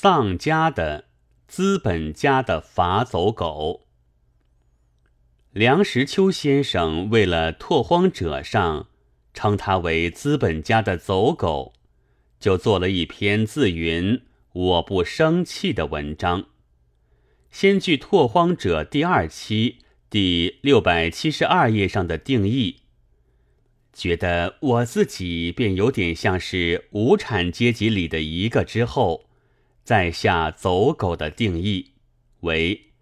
丧家的、资本家的法走狗。梁实秋先生为了拓荒者上称他为资本家的走狗，就做了一篇自云“我不生气”的文章。先据拓荒者第二期第六百七十二页上的定义，觉得我自己便有点像是无产阶级里的一个之后。在下走狗的定义为：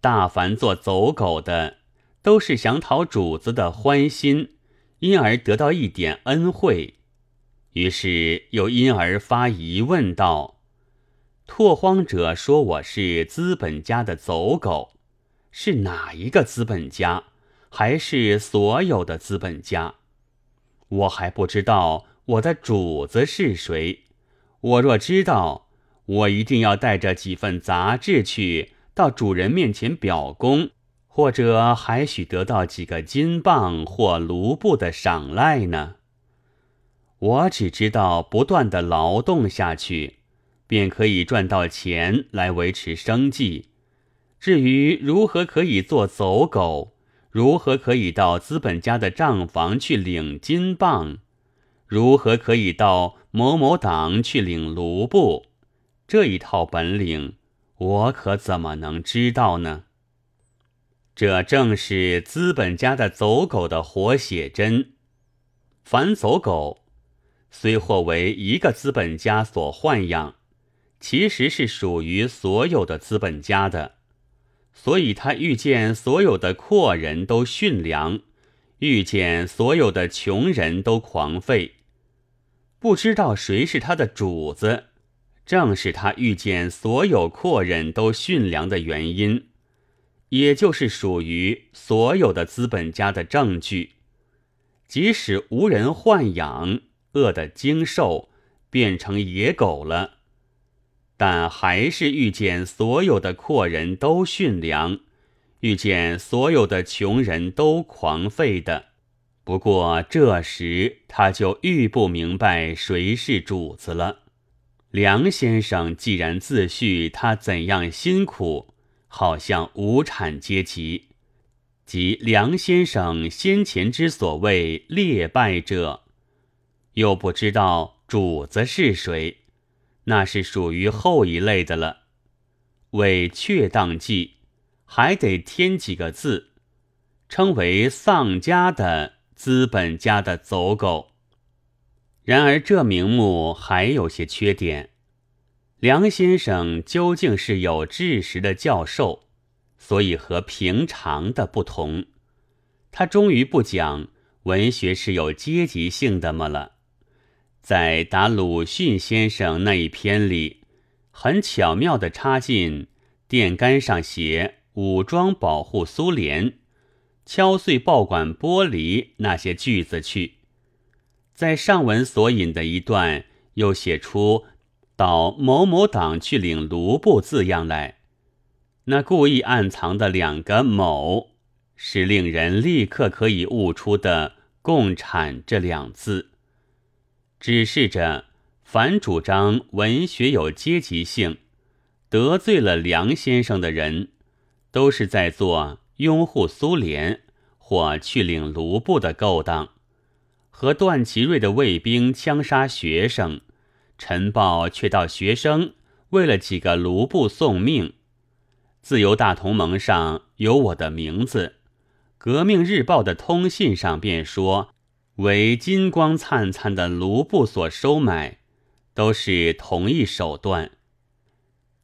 大凡做走狗的，都是想讨主子的欢心，因而得到一点恩惠。于是又因而发疑问道：“拓荒者说我是资本家的走狗，是哪一个资本家？还是所有的资本家？我还不知道我的主子是谁。我若知道。”我一定要带着几份杂志去到主人面前表功，或者还许得到几个金棒或卢布的赏赖呢。我只知道不断的劳动下去，便可以赚到钱来维持生计。至于如何可以做走狗，如何可以到资本家的账房去领金棒，如何可以到某某党去领卢布。这一套本领，我可怎么能知道呢？这正是资本家的走狗的活写真。凡走狗，虽或为一个资本家所豢养，其实是属于所有的资本家的。所以他遇见所有的阔人都驯良，遇见所有的穷人都狂吠，不知道谁是他的主子。正是他遇见所有阔人都驯良的原因，也就是属于所有的资本家的证据。即使无人豢养，饿得精瘦，变成野狗了，但还是遇见所有的阔人都驯良，遇见所有的穷人都狂吠的。不过这时他就愈不明白谁是主子了。梁先生既然自叙他怎样辛苦，好像无产阶级，即梁先生先前之所谓劣败者，又不知道主子是谁，那是属于后一类的了。为确当记，还得添几个字，称为丧家的资本家的走狗。然而这名目还有些缺点。梁先生究竟是有知识的教授，所以和平常的不同。他终于不讲文学是有阶级性的么了，在答鲁迅先生那一篇里，很巧妙地插进电杆上写“武装保护苏联，敲碎报馆玻璃”那些句子去。在上文所引的一段，又写出到某某党去领卢布字样来，那故意暗藏的两个“某”，是令人立刻可以悟出的“共产”这两字，指示着凡主张文学有阶级性、得罪了梁先生的人，都是在做拥护苏联或去领卢布的勾当。和段祺瑞的卫兵枪杀学生，晨报却到学生为了几个卢布送命。自由大同盟上有我的名字，革命日报的通信上便说为金光灿灿的卢布所收买，都是同一手段。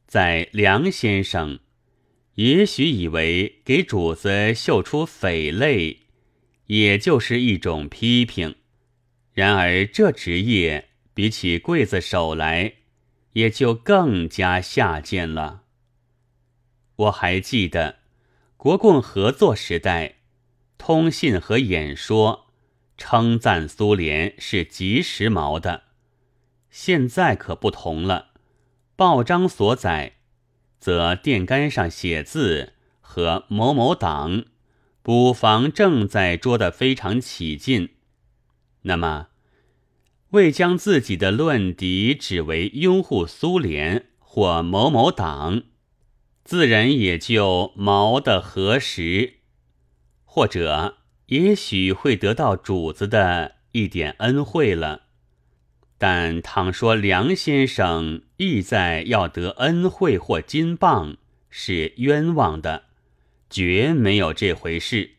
在梁先生，也许以为给主子秀出匪类，也就是一种批评。然而，这职业比起刽子手来，也就更加下贱了。我还记得，国共合作时代，通信和演说称赞苏联是极时髦的。现在可不同了，报章所载，则电杆上写字和某某党补房正在捉得非常起劲。那么，为将自己的论敌指为拥护苏联或某某党，自然也就毛的何时，或者也许会得到主子的一点恩惠了。但倘说梁先生意在要得恩惠或金棒，是冤枉的，绝没有这回事。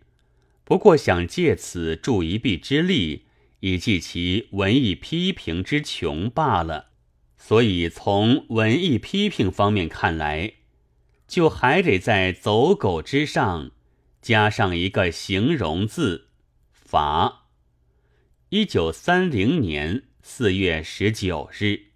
不过想借此助一臂之力，以记其文艺批评之穷罢了。所以从文艺批评方面看来，就还得在走狗之上加上一个形容字“罚”。一九三零年。四月十九日。